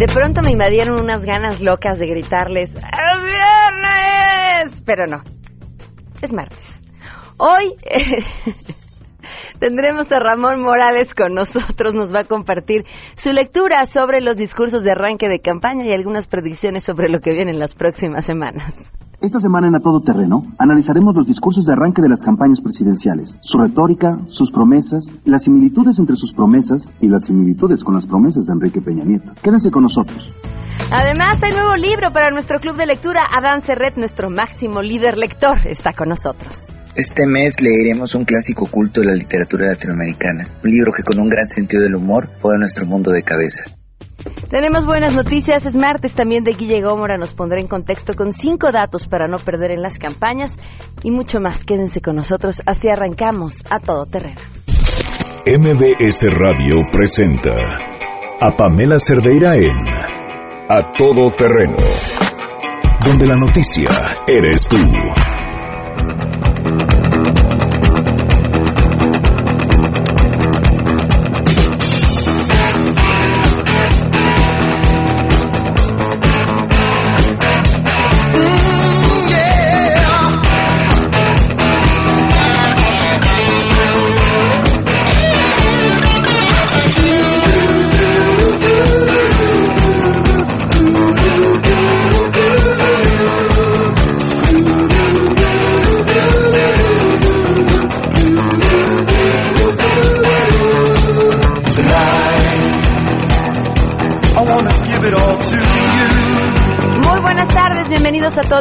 De pronto me invadieron unas ganas locas de gritarles ¡Es viernes! Pero no, es martes. Hoy tendremos a Ramón Morales con nosotros, nos va a compartir su lectura sobre los discursos de arranque de campaña y algunas predicciones sobre lo que viene en las próximas semanas. Esta semana en A Todo Terreno analizaremos los discursos de arranque de las campañas presidenciales, su retórica, sus promesas, las similitudes entre sus promesas y las similitudes con las promesas de Enrique Peña Nieto. Quédense con nosotros. Además, hay nuevo libro para nuestro club de lectura. Adán Serret, nuestro máximo líder lector, está con nosotros. Este mes leeremos un clásico culto de la literatura latinoamericana, un libro que con un gran sentido del humor pone nuestro mundo de cabeza. Tenemos buenas noticias. Es martes también de Guille Gómora. Nos pondrá en contexto con cinco datos para no perder en las campañas y mucho más. Quédense con nosotros. Así arrancamos a todo terreno. MBS Radio presenta a Pamela Cerdeira en A Todo Terreno, donde la noticia eres tú.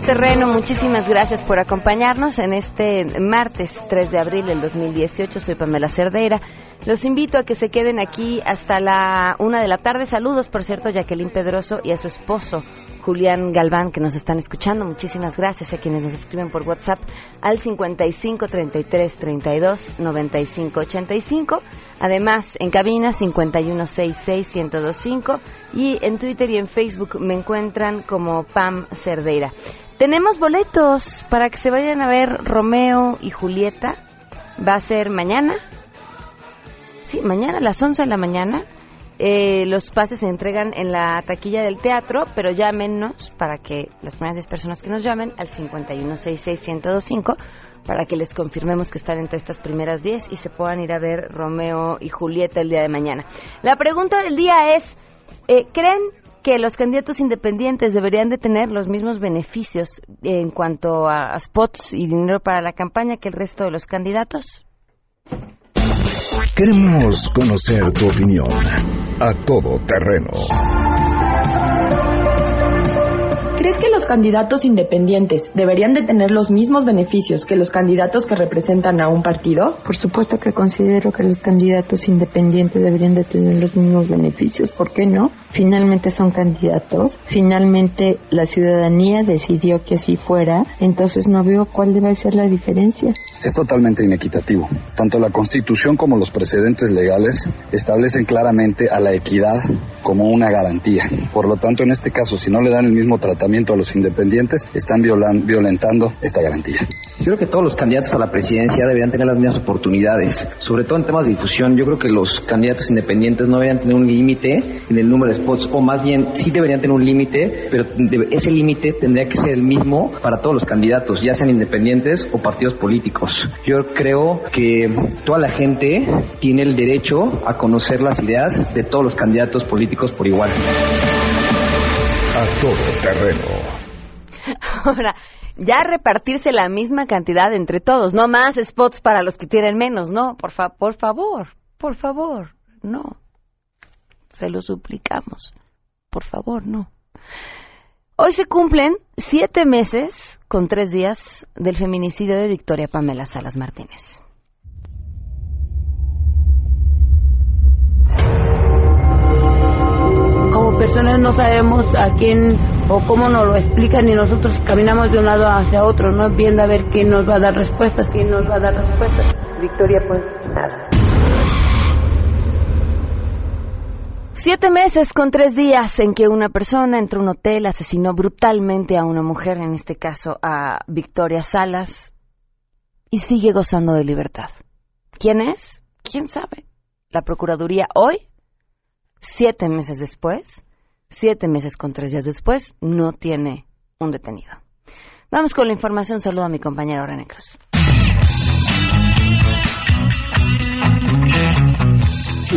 Terreno, muchísimas gracias por acompañarnos en este martes 3 de abril del 2018. Soy Pamela Cerdeira. Los invito a que se queden aquí hasta la una de la tarde. Saludos, por cierto, a Jacqueline Pedroso y a su esposo, Julián Galván, que nos están escuchando. Muchísimas gracias a quienes nos escriben por WhatsApp al 55 33 32 95 85. Además, en cabina 51 66 1025 y en Twitter y en Facebook me encuentran como Pam Cerdeira. Tenemos boletos para que se vayan a ver Romeo y Julieta. Va a ser mañana. Sí, mañana a las 11 de la mañana. Eh, los pases se entregan en la taquilla del teatro, pero llámenos para que las primeras 10 personas que nos llamen al 5166125 para que les confirmemos que están entre estas primeras 10 y se puedan ir a ver Romeo y Julieta el día de mañana. La pregunta del día es, eh, ¿creen que los candidatos independientes deberían de tener los mismos beneficios en cuanto a, spots y dinero para la campaña que el resto de los candidatos? Queremos conocer tu opinión a todo terreno. ¿Crees que los candidatos independientes deberían de tener los mismos beneficios que los candidatos que representan a un partido? Por supuesto que considero que los candidatos independientes deberían de tener los mismos beneficios. ¿Por qué no? Finalmente son candidatos. Finalmente la ciudadanía decidió que así fuera. Entonces no veo cuál debe ser la diferencia. Es totalmente inequitativo. Tanto la Constitución como los precedentes legales establecen claramente a la equidad como una garantía. Por lo tanto, en este caso, si no le dan el mismo tratamiento a los independientes, están violentando esta garantía. Yo creo que todos los candidatos a la presidencia deberían tener las mismas oportunidades, sobre todo en temas de difusión. Yo creo que los candidatos independientes no deberían tener un límite en el número de spots, o más bien sí deberían tener un límite, pero ese límite tendría que ser el mismo para todos los candidatos, ya sean independientes o partidos políticos. Yo creo que toda la gente tiene el derecho a conocer las ideas de todos los candidatos políticos por igual a todo terreno. Ahora, ya repartirse la misma cantidad entre todos, no más spots para los que tienen menos, no, por, fa por favor, por favor, no. Se lo suplicamos, por favor, no. Hoy se cumplen siete meses con tres días del feminicidio de Victoria Pamela Salas Martínez. personas no sabemos a quién o cómo nos lo explican y nosotros caminamos de un lado hacia otro, no viendo a ver quién nos va a dar respuestas, quién nos va a dar respuestas. Victoria, pues Siete meses con tres días en que una persona entró a un hotel, asesinó brutalmente a una mujer, en este caso a Victoria Salas, y sigue gozando de libertad. ¿Quién es? ¿Quién sabe? La Procuraduría hoy, siete meses después, siete meses con tres días después, no tiene un detenido. Vamos con la información. Saludo a mi compañero René Cruz.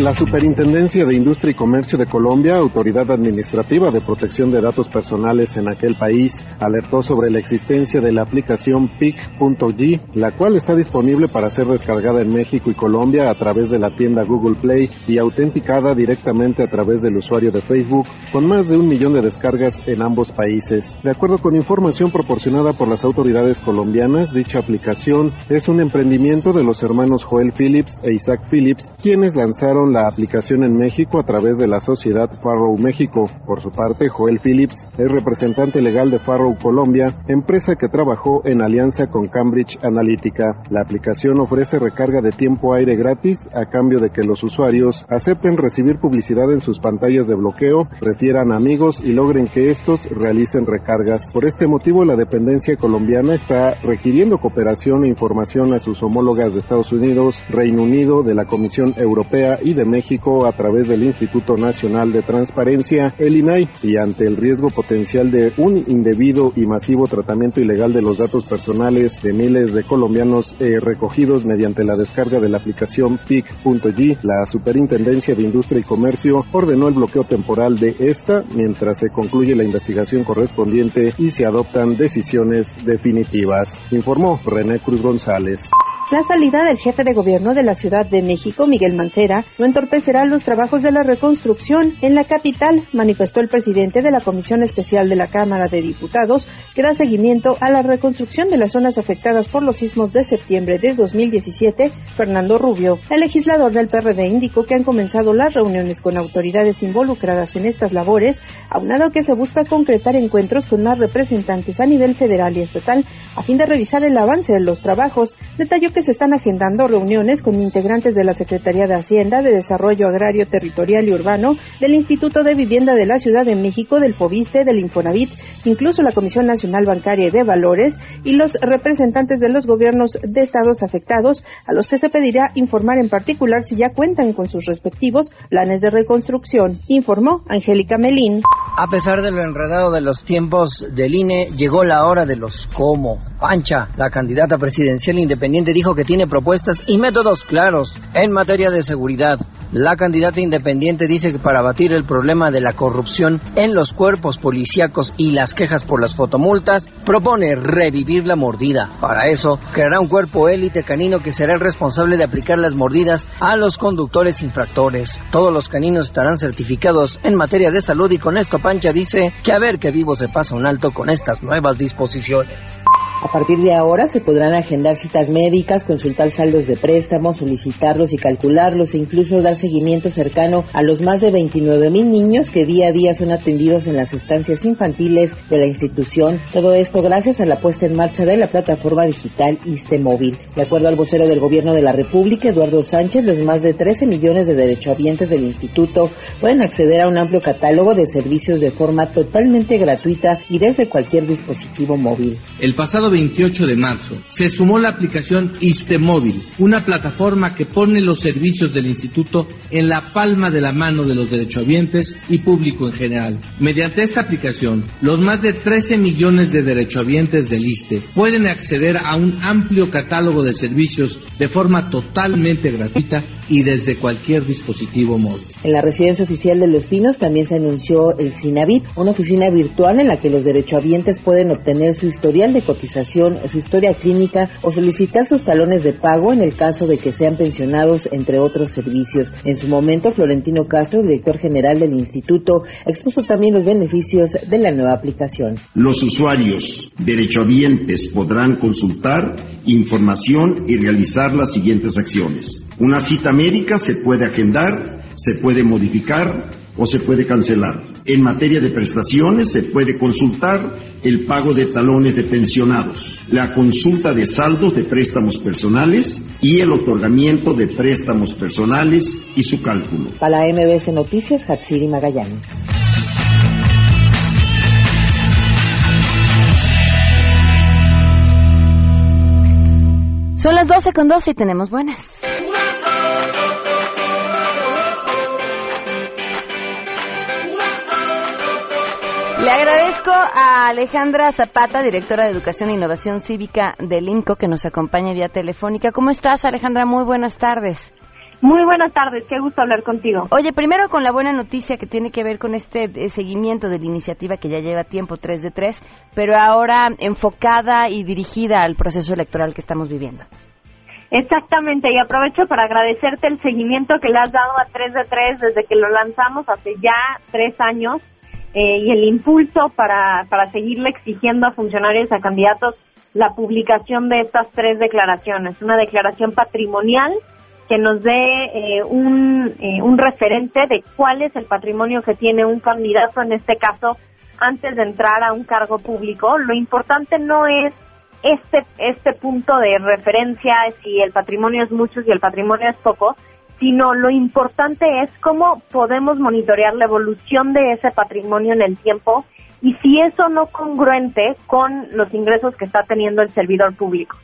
La Superintendencia de Industria y Comercio de Colombia, autoridad administrativa de protección de datos personales en aquel país, alertó sobre la existencia de la aplicación PIC.G, la cual está disponible para ser descargada en México y Colombia a través de la tienda Google Play y autenticada directamente a través del usuario de Facebook, con más de un millón de descargas en ambos países. De acuerdo con información proporcionada por las autoridades colombianas, dicha aplicación es un emprendimiento de los hermanos Joel Phillips e Isaac Phillips, quienes lanzaron la aplicación en México a través de la sociedad Farrow México. Por su parte, Joel Phillips es representante legal de Farrow Colombia, empresa que trabajó en alianza con Cambridge Analytica. La aplicación ofrece recarga de tiempo aire gratis a cambio de que los usuarios acepten recibir publicidad en sus pantallas de bloqueo, refieran amigos y logren que estos realicen recargas. Por este motivo, la dependencia colombiana está requiriendo cooperación e información a sus homólogas de Estados Unidos, Reino Unido, de la Comisión Europea y de México a través del Instituto Nacional de Transparencia, el INAI, y ante el riesgo potencial de un indebido y masivo tratamiento ilegal de los datos personales de miles de colombianos eh, recogidos mediante la descarga de la aplicación PIC.G, la Superintendencia de Industria y Comercio ordenó el bloqueo temporal de esta mientras se concluye la investigación correspondiente y se adoptan decisiones definitivas, informó René Cruz González. La salida del jefe de gobierno de la Ciudad de México, Miguel Mancera, no entorpecerá los trabajos de la reconstrucción en la capital, manifestó el presidente de la Comisión Especial de la Cámara de Diputados, que da seguimiento a la reconstrucción de las zonas afectadas por los sismos de septiembre de 2017, Fernando Rubio. El legislador del PRD indicó que han comenzado las reuniones con autoridades involucradas en estas labores, aunado que se busca concretar encuentros con más representantes a nivel federal y estatal a fin de revisar el avance de los trabajos. Detalló que se están agendando reuniones con integrantes de la Secretaría de Hacienda, de Desarrollo Agrario Territorial y Urbano, del Instituto de Vivienda de la Ciudad de México, del FOBISTE, del Infonavit, incluso la Comisión Nacional Bancaria y de Valores y los representantes de los gobiernos de estados afectados, a los que se pedirá informar en particular si ya cuentan con sus respectivos planes de reconstrucción, informó Angélica Melín. A pesar de lo enredado de los tiempos del INE, llegó la hora de los cómo. Pancha, la candidata presidencial independiente, dijo que tiene propuestas y métodos claros en materia de seguridad. La candidata independiente dice que para abatir el problema de la corrupción en los cuerpos policíacos y las quejas por las fotomultas, propone revivir la mordida. Para eso, creará un cuerpo élite canino que será el responsable de aplicar las mordidas a los conductores infractores. Todos los caninos estarán certificados en materia de salud y con esto Pancha dice que a ver que vivo se pasa un alto con estas nuevas disposiciones. A partir de ahora se podrán agendar citas médicas, consultar saldos de préstamos, solicitarlos y calcularlos e incluso dar seguimiento cercano a los más de 29 mil niños que día a día son atendidos en las estancias infantiles de la institución. Todo esto gracias a la puesta en marcha de la plataforma digital ISTE Móvil. De acuerdo al vocero del Gobierno de la República, Eduardo Sánchez, los más de 13 millones de derechohabientes del instituto pueden acceder a un amplio catálogo de servicios de forma totalmente gratuita y desde cualquier dispositivo móvil. El pasado 28 de marzo se sumó la aplicación ISTEMóvil, una plataforma que pone los servicios del instituto en la palma de la mano de los derechohabientes y público en general. Mediante esta aplicación, los más de 13 millones de derechohabientes del ISTE pueden acceder a un amplio catálogo de servicios de forma totalmente gratuita y desde cualquier dispositivo móvil. En la residencia oficial de Los Pinos también se anunció el Cinavit, una oficina virtual en la que los derechohabientes pueden obtener su historial de cotización su historia clínica o solicitar sus talones de pago en el caso de que sean pensionados, entre otros servicios. En su momento, Florentino Castro, director general del instituto, expuso también los beneficios de la nueva aplicación. Los usuarios derechohabientes podrán consultar información y realizar las siguientes acciones. Una cita médica se puede agendar, se puede modificar o se puede cancelar. En materia de prestaciones se puede consultar el pago de talones de pensionados, la consulta de saldos de préstamos personales y el otorgamiento de préstamos personales y su cálculo. Para MBS Noticias, Hatsiri Magallanes. Son las 12 con 12 y tenemos buenas. Le agradezco a Alejandra Zapata, directora de Educación e Innovación Cívica del IMCO, que nos acompaña vía telefónica. ¿Cómo estás, Alejandra? Muy buenas tardes. Muy buenas tardes, qué gusto hablar contigo. Oye, primero con la buena noticia que tiene que ver con este eh, seguimiento de la iniciativa que ya lleva tiempo, 3 de 3, pero ahora enfocada y dirigida al proceso electoral que estamos viviendo. Exactamente, y aprovecho para agradecerte el seguimiento que le has dado a 3 de 3 desde que lo lanzamos hace ya tres años eh, y el impulso para, para seguirle exigiendo a funcionarios, a candidatos, la publicación de estas tres declaraciones. Una declaración patrimonial que nos dé eh, un, eh, un referente de cuál es el patrimonio que tiene un candidato, en este caso, antes de entrar a un cargo público. Lo importante no es este, este punto de referencia, si el patrimonio es mucho, si el patrimonio es poco, sino lo importante es cómo podemos monitorear la evolución de ese patrimonio en el tiempo y si eso no congruente con los ingresos que está teniendo el servidor público.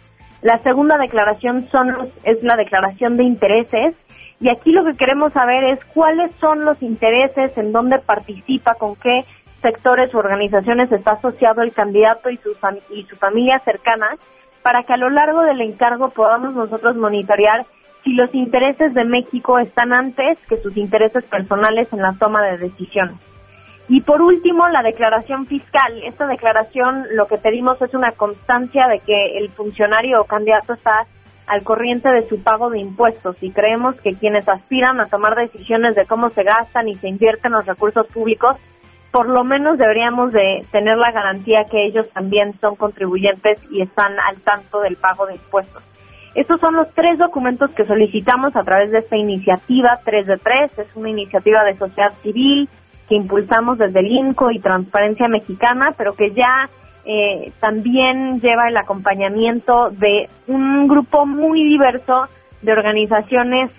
La segunda declaración son es la declaración de intereses y aquí lo que queremos saber es cuáles son los intereses, en dónde participa, con qué sectores u organizaciones está asociado el candidato y su, y su familia cercana, para que a lo largo del encargo podamos nosotros monitorear si los intereses de México están antes que sus intereses personales en la toma de decisiones. Y por último, la declaración fiscal. Esta declaración lo que pedimos es una constancia de que el funcionario o candidato está al corriente de su pago de impuestos y creemos que quienes aspiran a tomar decisiones de cómo se gastan y se invierten los recursos públicos, por lo menos deberíamos de tener la garantía que ellos también son contribuyentes y están al tanto del pago de impuestos. Estos son los tres documentos que solicitamos a través de esta iniciativa 3 de 3. Es una iniciativa de sociedad civil, que impulsamos desde el INCO y Transparencia Mexicana, pero que ya eh, también lleva el acompañamiento de un grupo muy diverso de organizaciones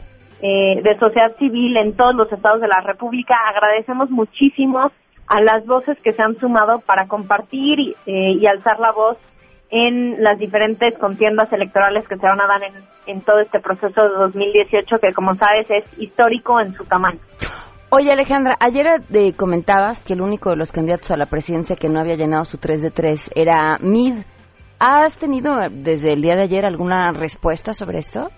eh, de sociedad civil en todos los estados de la República. Agradecemos muchísimo a las voces que se han sumado para compartir eh, y alzar la voz en las diferentes contiendas electorales que se van a dar en, en todo este proceso de 2018, que como sabes es histórico en su tamaño. Oye, Alejandra, ayer eh, comentabas que el único de los candidatos a la presidencia que no había llenado su 3 de 3 era Mid. ¿Has tenido desde el día de ayer alguna respuesta sobre esto?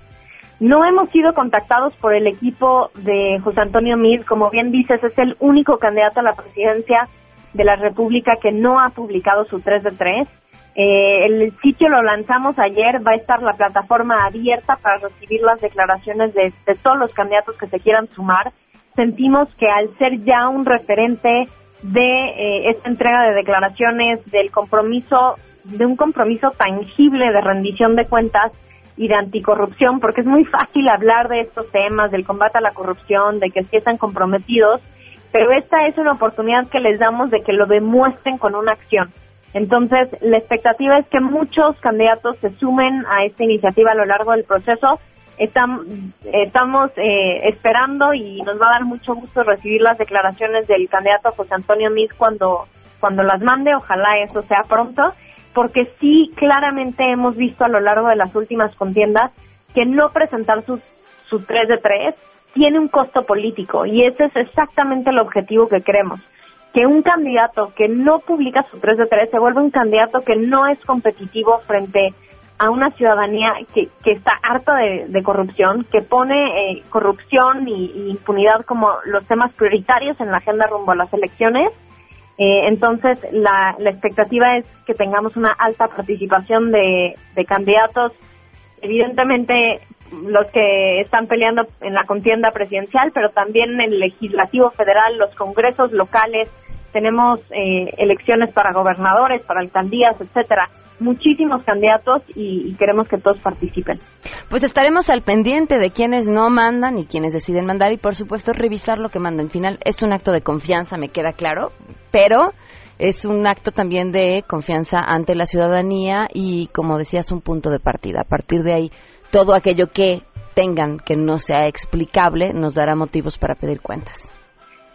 No hemos sido contactados por el equipo de José Antonio Mid. Como bien dices, es el único candidato a la presidencia de la República que no ha publicado su 3 de 3. Eh, el sitio lo lanzamos ayer, va a estar la plataforma abierta para recibir las declaraciones de todos los candidatos que se quieran sumar sentimos que al ser ya un referente de eh, esta entrega de declaraciones, del compromiso, de un compromiso tangible de rendición de cuentas y de anticorrupción, porque es muy fácil hablar de estos temas, del combate a la corrupción, de que sí están comprometidos, pero esta es una oportunidad que les damos de que lo demuestren con una acción. Entonces, la expectativa es que muchos candidatos se sumen a esta iniciativa a lo largo del proceso estamos eh, esperando y nos va a dar mucho gusto recibir las declaraciones del candidato José Antonio Miz cuando, cuando las mande, ojalá eso sea pronto, porque sí claramente hemos visto a lo largo de las últimas contiendas que no presentar su, su 3 de 3 tiene un costo político y ese es exactamente el objetivo que queremos. Que un candidato que no publica su 3 de 3 se vuelva un candidato que no es competitivo frente a una ciudadanía que, que está harta de, corrupción, que pone eh, corrupción y, impunidad como los temas prioritarios en la agenda rumbo a las elecciones. Eh, entonces, la, la, expectativa es que tengamos una alta participación de, de candidatos, evidentemente los que están peleando en la contienda presidencial, pero también en el legislativo federal, los congresos locales, tenemos eh, elecciones para gobernadores, para alcaldías, etcétera muchísimos candidatos y, queremos que todos participen. Pues estaremos al pendiente de quienes no mandan y quienes deciden mandar y por supuesto revisar lo que mandan. Final es un acto de confianza, me queda claro, pero es un acto también de confianza ante la ciudadanía y como decías un punto de partida. A partir de ahí todo aquello que tengan que no sea explicable nos dará motivos para pedir cuentas.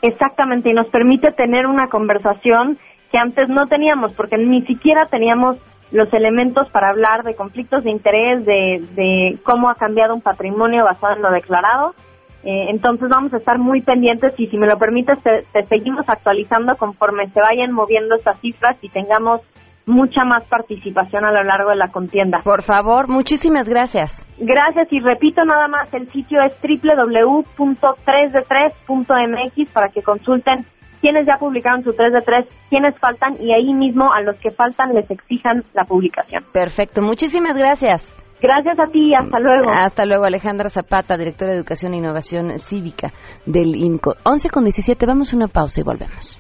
Exactamente, y nos permite tener una conversación que antes no teníamos, porque ni siquiera teníamos los elementos para hablar de conflictos de interés, de, cómo ha cambiado un patrimonio basado en lo declarado. Eh, entonces vamos a estar muy pendientes y si me lo permites te, seguimos actualizando conforme se vayan moviendo estas cifras y tengamos mucha más participación a lo largo de la contienda. Por favor, muchísimas gracias. Gracias y repito nada más, el sitio es www.3de3.mx para que consulten quiénes ya publicaron su 3 de 3, quiénes faltan y ahí mismo a los que faltan les exijan la publicación. Perfecto, muchísimas gracias. Gracias a ti, hasta luego. Hasta luego, Alejandra Zapata, directora de Educación e Innovación Cívica del INCO. 11 con 17, vamos a una pausa y volvemos.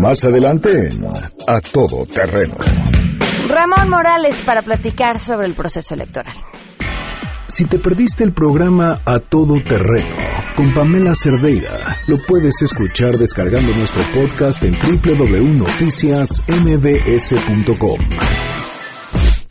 Más adelante, a todo terreno. Ramón Morales para platicar sobre el proceso electoral. Si te perdiste el programa A Todo Terreno con Pamela Cerdeira, lo puedes escuchar descargando nuestro podcast en www.noticiasmbs.com.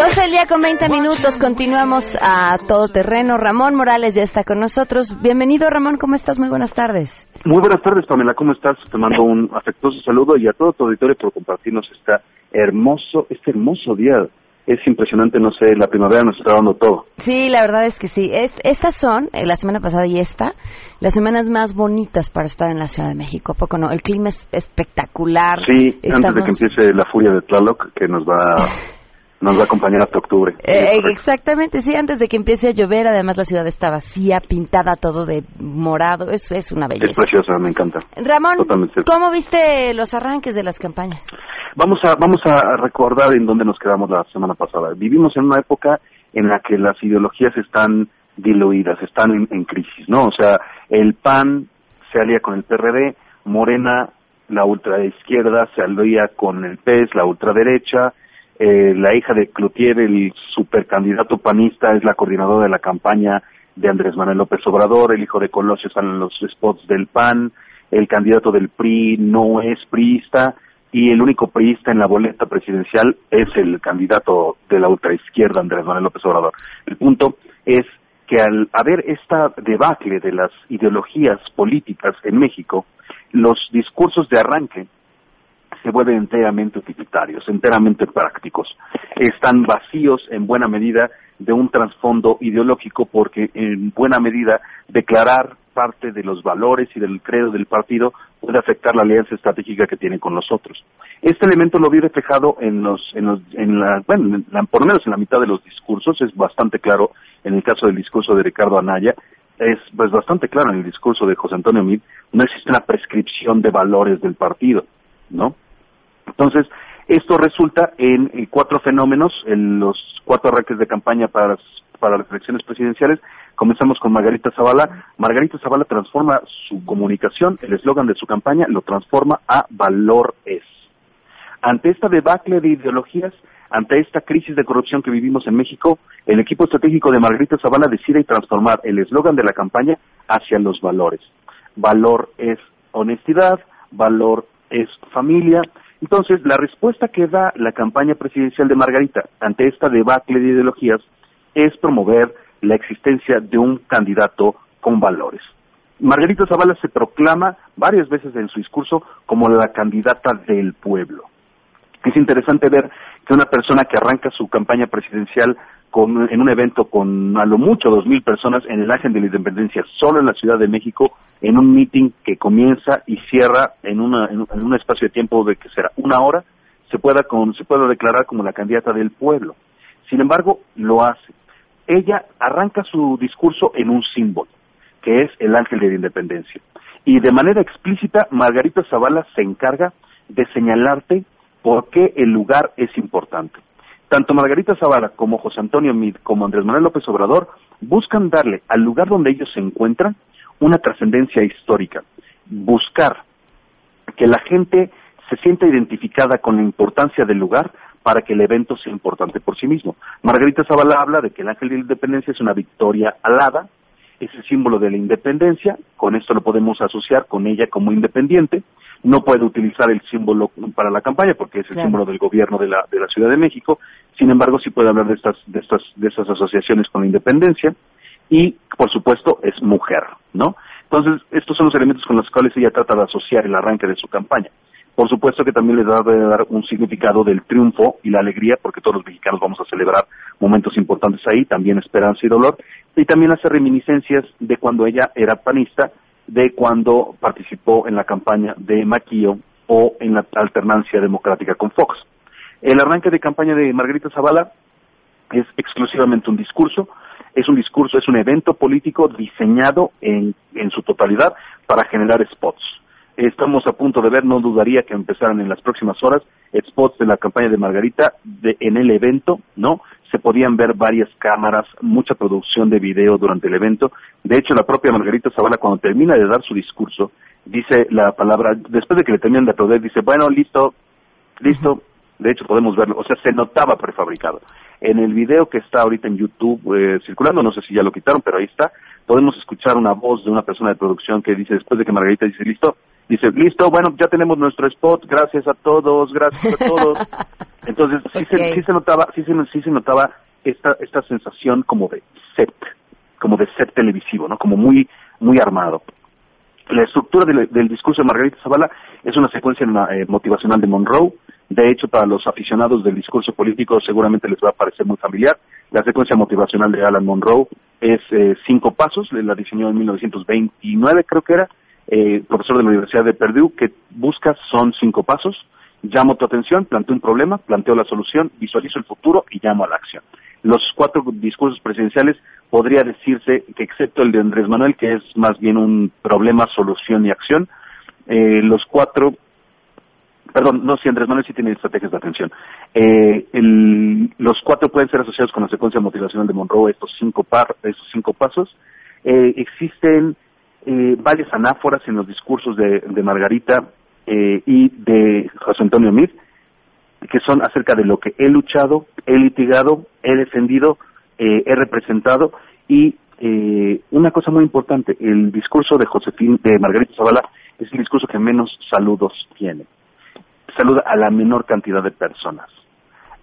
Doce el día con 20 minutos, continuamos a todo terreno. Ramón Morales ya está con nosotros. Bienvenido Ramón, ¿cómo estás? Muy buenas tardes. Muy buenas tardes Pamela, ¿cómo estás? Te mando un afectuoso saludo y a todo tu auditorio por compartirnos esta hermoso, este hermoso día es impresionante, no sé, la primavera nos está dando todo. Sí, la verdad es que sí. estas son, eh, la semana pasada y esta, las semanas más bonitas para estar en la Ciudad de México. poco no? El clima es espectacular. Sí, antes de que empiece la furia de Tlaloc, que nos va nos va a acompañar hasta octubre. Eh, exactamente, sí, antes de que empiece a llover, además la ciudad está vacía, pintada todo de morado, eso es una belleza. Es preciosa, me encanta. Ramón, ¿cómo viste los arranques de las campañas? Vamos a, vamos a recordar en dónde nos quedamos la semana pasada. Vivimos en una época en la que las ideologías están diluidas, están en, en crisis, ¿no? O sea, el PAN se alía con el PRD, Morena, la ultraizquierda, se alía con el PES, la ultraderecha, eh, la hija de Cloutier, el supercandidato panista, es la coordinadora de la campaña de Andrés Manuel López Obrador, el hijo de Colosio salen los spots del PAN, el candidato del PRI no es priista y el único priista en la boleta presidencial es el candidato de la ultraizquierda Andrés Manuel López Obrador. El punto es que al haber esta debacle de las ideologías políticas en México, los discursos de arranque se vuelven enteramente utilitarios, enteramente prácticos. Están vacíos en buena medida de un trasfondo ideológico porque en buena medida declarar parte de los valores y del credo del partido puede afectar la alianza estratégica que tiene con nosotros. Este elemento lo vi reflejado en los, en los, en la, bueno, por lo menos en la mitad de los discursos, es bastante claro en el caso del discurso de Ricardo Anaya, es pues bastante claro en el discurso de José Antonio Mid, no existe una prescripción de valores del partido, ¿no? Entonces, esto resulta en, cuatro fenómenos, en los cuatro arranques de campaña para, para las elecciones presidenciales. Comenzamos con Margarita Zavala. Margarita Zavala transforma su comunicación, el eslogan de su campaña, lo transforma a valor es. Ante esta debacle de ideologías, ante esta crisis de corrupción que vivimos en México, el equipo estratégico de Margarita Zavala decide transformar el eslogan de la campaña hacia los valores. Valor es honestidad, valor es familia, entonces, la respuesta que da la campaña presidencial de Margarita ante esta debacle de ideologías es promover la existencia de un candidato con valores. Margarita Zavala se proclama varias veces en su discurso como la candidata del pueblo. Es interesante ver que una persona que arranca su campaña presidencial en un evento con a lo mucho dos mil personas en el Ángel de la Independencia, solo en la Ciudad de México, en un meeting que comienza y cierra en, una, en, un espacio de tiempo de que será una hora, se pueda, con, se pueda declarar como la candidata del pueblo. Sin embargo, lo hace. Ella arranca su discurso en un símbolo, que es el Ángel de la Independencia. Y de manera explícita, Margarita Zavala se encarga de señalarte por qué el lugar es importante. Tanto Margarita Zavala como José Antonio Mid como Andrés Manuel López Obrador buscan darle al lugar donde ellos se encuentran una trascendencia histórica, buscar que la gente se sienta identificada con la importancia del lugar para que el evento sea importante por sí mismo. Margarita Zavala habla de que el Ángel de la Independencia es una victoria alada es el símbolo de la independencia, con esto lo podemos asociar con ella como independiente, no puede utilizar el símbolo para la campaña porque es el Claro. símbolo del gobierno de la, de la Ciudad de México, sin embargo sí puede hablar de estas, de estas, de estas asociaciones con la independencia y por supuesto es mujer, ¿no? Entonces estos son los elementos con los cuales ella trata de asociar el arranque de su campaña. Por supuesto que también le da de dar un significado del triunfo y la alegría, porque todos los mexicanos vamos a celebrar momentos importantes ahí, también esperanza y dolor, y también hace reminiscencias de cuando ella era panista, de cuando participó en la campaña de Maquillo o en la alternancia democrática con Fox. El arranque de campaña de Margarita Zavala es exclusivamente un discurso, es un discurso, es un evento político diseñado en, en su totalidad para generar spots. Estamos a punto de ver, no dudaría que empezaran en las próximas horas, spots de la campaña de Margarita de, en el evento, ¿no? Se podían ver varias cámaras, mucha producción de video durante el evento. De hecho, la propia Margarita Zavala, cuando termina de dar su discurso, dice la palabra, después de que le terminan de aplaudir, dice, bueno, listo, listo, de hecho podemos verlo, o sea, se notaba prefabricado. En el video que está ahorita en YouTube eh, circulando, no sé si ya lo quitaron, pero ahí está, podemos escuchar una voz de una persona de producción que dice, después de que Margarita dice, listo, dice, listo, bueno, ya tenemos nuestro spot, gracias a todos, gracias a todos. Entonces, sí, se, sí se notaba, sí se, sí se notaba esta, esta sensación como de set, como de set televisivo, ¿no? Como muy, muy armado. La estructura del, del discurso de Margarita Zavala es una secuencia eh, motivacional de Monroe. De hecho, para los aficionados del discurso político seguramente les va a parecer muy familiar. La secuencia motivacional de Alan Monroe es eh, cinco pasos, la diseñó en 1929 creo que era, eh, profesor de la Universidad de Purdue, que busca son cinco pasos. Llamo tu atención, planteo un problema, planteo la solución, visualizo el futuro y llamo a la acción. Los cuatro discursos presidenciales podría decirse que excepto el de Andrés Manuel, que es más bien un problema, solución y acción, eh, los cuatro, perdón, no, si Andrés Manuel sí tiene estrategias de atención. Eh, el- los cuatro pueden ser asociados con la secuencia motivacional de Monroe, estos cinco, par, estos cinco pasos. Eh, existen eh, varias anáforas en los discursos de, de Margarita eh, y de José Antonio Meade, que son acerca de lo que he luchado, he litigado, he defendido, eh, he representado y eh, una cosa muy importante, el discurso de Josefín, de Margarita Zavala es el discurso que menos saludos tiene. Saluda a la menor cantidad de personas.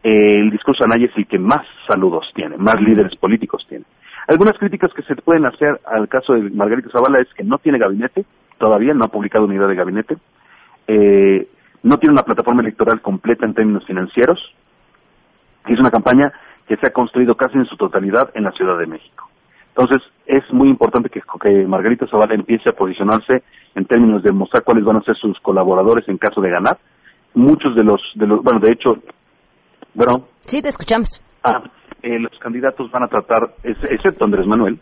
Eh, el discurso de Anaya es el que más saludos tiene, más líderes políticos tiene. Algunas críticas que se pueden hacer al caso de Margarita Zavala es que no tiene gabinete, todavía no ha publicado unidad de gabinete, eh, no tiene una plataforma electoral completa en términos financieros, y es una campaña que se ha construido casi en su totalidad en la Ciudad de México. Entonces, es muy importante que, que Margarita Zavala empiece a posicionarse en términos de mostrar cuáles van a ser sus colaboradores en caso de ganar. Muchos de los, de los bueno, de hecho, bueno, Sí, te escuchamos. Ah, eh, los candidatos van a tratar, ex- excepto Andrés Manuel,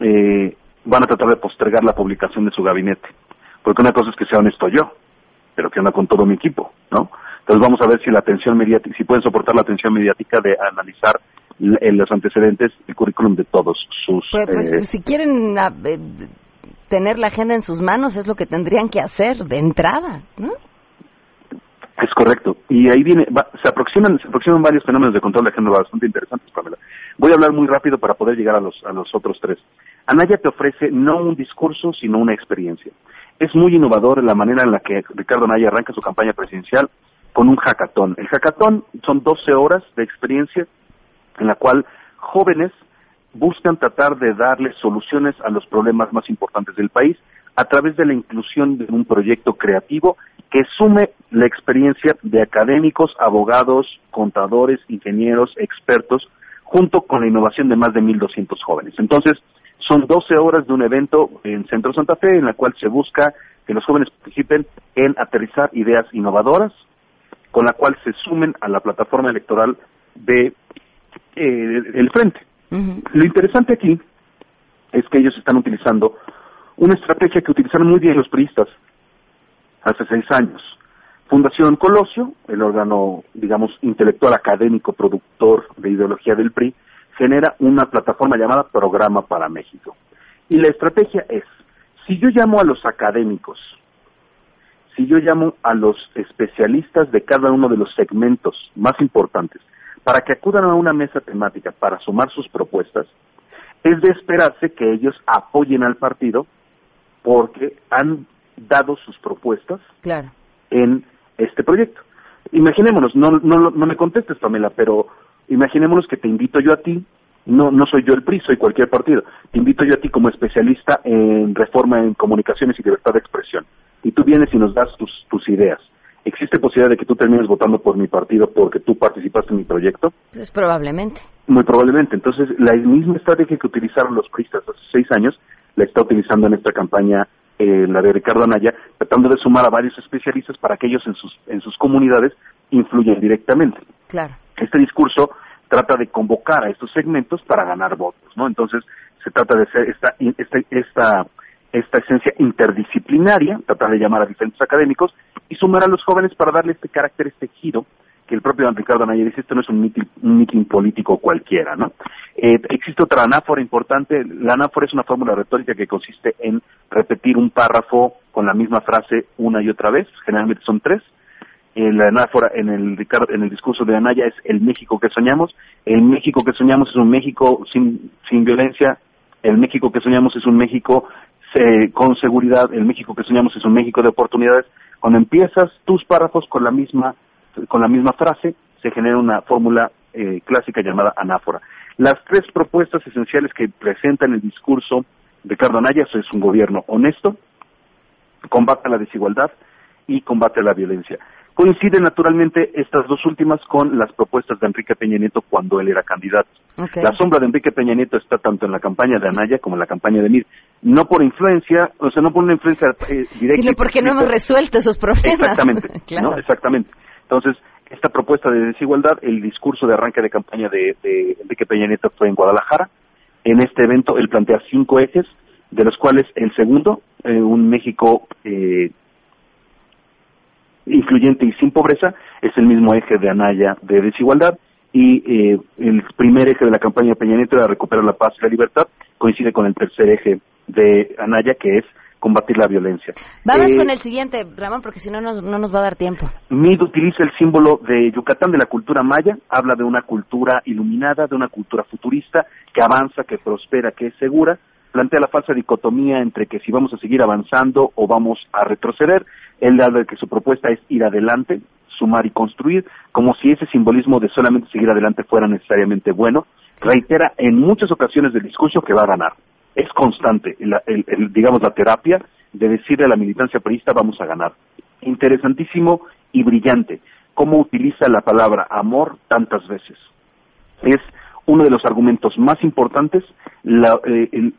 eh, van a tratar de postergar la publicación de su gabinete. Porque una cosa es que sea honesto yo, pero que anda con todo mi equipo, ¿no? Entonces vamos a ver si la atención mediática, si pueden soportar la atención mediática de analizar eh, los antecedentes, el currículum de todos sus... Pues, pues, eh, si quieren eh, tener la agenda en sus manos, es lo que tendrían que hacer de entrada, ¿no? Es correcto. Y ahí viene, va- se aproximan, se aproximan varios fenómenos de control de agenda bastante interesantes, Pamela. Voy a hablar muy rápido para poder llegar a los, a los otros tres. Anaya te ofrece no un discurso, sino una experiencia. Es muy innovador la manera en la que Ricardo Anaya arranca su campaña presidencial con un hackathon. El hackathon son 12 horas de experiencia en la cual jóvenes buscan tratar de darle soluciones a los problemas más importantes del país a través de la inclusión de un proyecto creativo que sume la experiencia de académicos, abogados, contadores, ingenieros, expertos, junto con la innovación de más de 1.200 jóvenes. Entonces, son 12 horas de un evento en Centro Santa Fe en la cual se busca que los jóvenes participen en aterrizar ideas innovadoras, con la cual se sumen a la plataforma electoral de eh, el frente. Lo interesante aquí es que ellos están utilizando una estrategia que utilizaron muy bien los priistas hace seis años. Fundación Colosio, el órgano, digamos, intelectual, académico, productor de ideología del PRI, genera una plataforma llamada Programa para México. Y la estrategia es, si yo llamo a los académicos, si yo llamo a los especialistas de cada uno de los segmentos más importantes para que acudan a una mesa temática para sumar sus propuestas, es de esperarse que ellos apoyen al partido porque han dado sus propuestas claro. en este proyecto. Imaginémonos, no, no, no me contestes, Pamela, pero imaginémonos que te invito yo a ti, no, no soy yo el PRI, soy cualquier partido, te invito yo a ti como especialista en reforma en comunicaciones y libertad de expresión, y tú vienes y nos das tus, tus ideas. ¿Existe posibilidad de que tú termines votando por mi partido porque tú participaste en mi proyecto? Pues probablemente. Muy probablemente. Entonces, la misma estrategia que utilizaron los PRIistas hace seis años, la está utilizando en esta campaña eh, la de Ricardo Anaya, tratando de sumar a varios especialistas para que ellos en sus, en sus comunidades influyan directamente. Claro. Este discurso trata de convocar a estos segmentos para ganar votos, ¿no? Entonces, se trata de hacer esta, esta, esta, esta esencia interdisciplinaria, tratar de llamar a diferentes académicos y sumar a los jóvenes para darle este carácter, este giro que el propio Ricardo Anaya dice, esto no es un meeting, político cualquiera, ¿no? Eh, existe otra anáfora importante, la anáfora es una fórmula retórica que consiste en repetir un párrafo con la misma frase una y otra vez, generalmente son tres, eh, la anáfora en el, en el discurso de Anaya es el México que soñamos, el México que soñamos es un México sin, sin violencia, el México que soñamos es un México eh, con seguridad, el México que soñamos es un México de oportunidades, cuando empiezas tus párrafos con la misma con la misma frase, se genera una fórmula eh, clásica llamada anáfora. Las tres propuestas esenciales que presentan el discurso de Ricardo Anaya es un gobierno honesto, combate a la desigualdad y combate a la violencia. Coinciden naturalmente estas dos últimas con las propuestas de Enrique Peña Nieto cuando él era candidato. La sombra de Enrique Peña Nieto está tanto en la campaña de Anaya como en la campaña de Mir. No por influencia, o sea, no por una influencia eh, directa. Sino porque no hemos resuelto esos problemas. Exactamente, ¿no? Exactamente. Entonces, esta propuesta de desigualdad, el discurso de arranque de campaña de, Enrique Peña Nieto fue en Guadalajara. En este evento él plantea cinco ejes, de los cuales el segundo, eh, un México eh, influyente y sin pobreza, es el mismo eje de Anaya de desigualdad. Y eh, el primer eje de la campaña de Peña Nieto era recuperar la paz y la libertad, coincide con el tercer eje de Anaya, que es combatir la violencia. Vamos eh, con el siguiente, Ramón, porque si no, no nos va a dar tiempo. MID utiliza el símbolo de Yucatán de la cultura maya, habla de una cultura iluminada, de una cultura futurista, que avanza, que prospera, que es segura, plantea la falsa dicotomía entre que si vamos a seguir avanzando o vamos a retroceder, él habla de que su propuesta es ir adelante, sumar y construir, como si ese simbolismo de solamente seguir adelante fuera necesariamente bueno, reitera en muchas ocasiones del discurso que va a ganar es constante, el, digamos, la terapia de decirle a la militancia periodista vamos a ganar. Interesantísimo y brillante cómo utiliza la palabra amor tantas veces. Es uno de los argumentos más importantes, eh,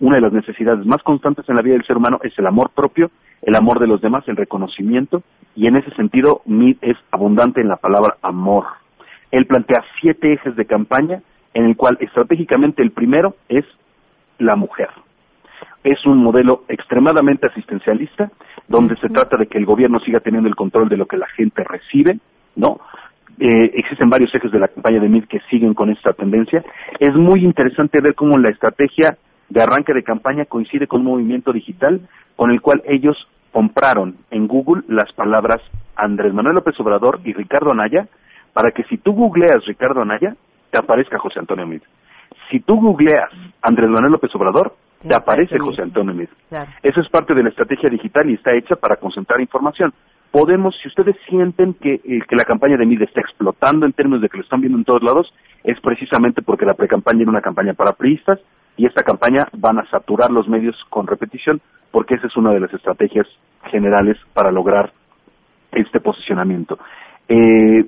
una de las necesidades más constantes en la vida del ser humano es el amor propio, el amor de los demás, el reconocimiento, y en ese sentido Mid es abundante en la palabra amor. Él plantea siete ejes de campaña, en el cual estratégicamente el primero es la mujer. Es un modelo extremadamente asistencialista, donde se trata de que el gobierno siga teniendo el control de lo que la gente recibe, ¿no? Eh, existen varios ejes de la campaña de MID que siguen con esta tendencia. Es muy interesante ver cómo la estrategia de arranque de campaña coincide con un movimiento digital con el cual ellos compraron en Google las palabras Andrés Manuel López Obrador y Ricardo Anaya para que si tú googleas Ricardo Anaya, te aparezca José Antonio Mid si tú googleas Andrés Manuel López Obrador, te, aparece José Antonio Meade. Eso es parte de la estrategia digital y está hecha para concentrar información. Podemos, si ustedes sienten que, eh, que la campaña de MID está explotando en términos de que lo están viendo en todos lados, es precisamente porque la precampaña era una campaña para priistas y esta campaña van a saturar los medios con repetición porque esa es una de las estrategias generales para lograr este posicionamiento. Eh,